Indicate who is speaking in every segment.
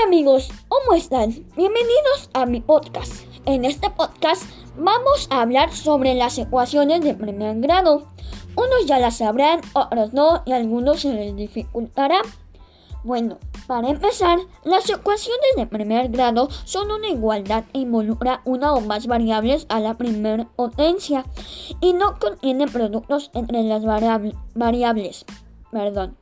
Speaker 1: amigos, ¿cómo están? Bienvenidos a mi podcast. En este podcast vamos a hablar sobre las ecuaciones de primer grado. Unos ya las sabrán, otros no, y algunos se les dificultará. Bueno, para empezar, las ecuaciones de primer grado son una igualdad e involucra una o más variables a la primera potencia y no contiene productos entre las variables. Perdón.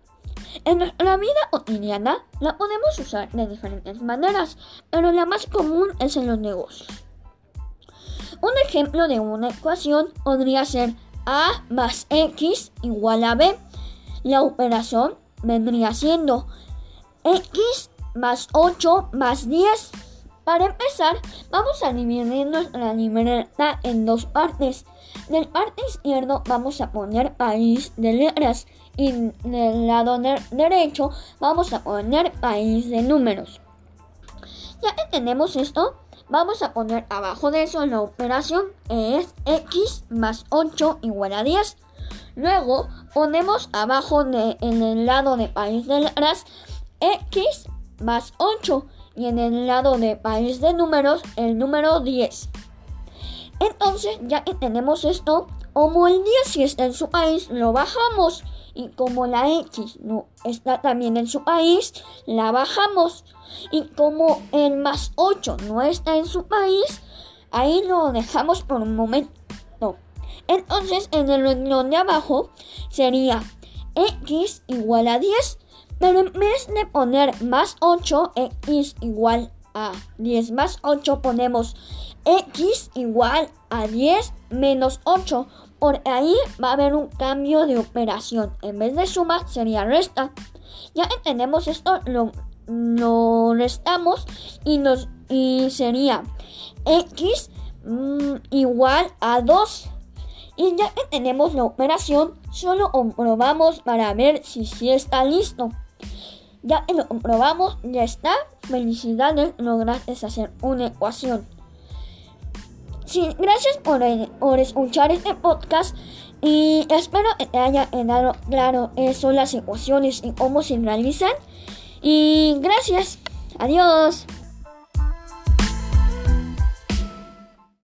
Speaker 1: En nuestra vida cotidiana la podemos usar de diferentes maneras, pero la más común es en los negocios. Un ejemplo de una ecuación podría ser a más x igual a b. La operación vendría siendo x más 8 más 10. Para empezar, vamos a dividir nuestra libreta en dos partes. Del parte izquierdo vamos a poner país de letras y del lado derecho vamos a poner país de números. Ya que tenemos esto, vamos a poner abajo de eso la operación es x más 8 igual a 10. Luego ponemos abajo de, en el lado de país de letras x más 8 y en el lado de país de números el número 10. Entonces, ya que tenemos esto, como el 10 si está en su país, lo bajamos. Y como la X no está también en su país, la bajamos. Y como el más 8 no está en su país, ahí lo dejamos por un momento. Entonces, en el renglón de abajo sería X igual a 10 pero en vez de poner más 8, x igual a 10 más 8, ponemos x igual a 10 menos 8. Por ahí va a haber un cambio de operación. En vez de suma sería resta. Ya que tenemos esto, lo, restamos y, nos, y sería x mm, igual a 2. Y ya que tenemos la operación, solo comprobamos para ver si sí está listo. Ya lo comprobamos, ya está. Felicidades, lograste hacer una ecuación. Sí, gracias por, escuchar este podcast y espero que te haya quedado claro eso, las ecuaciones y cómo se realizan. Y gracias. Adiós.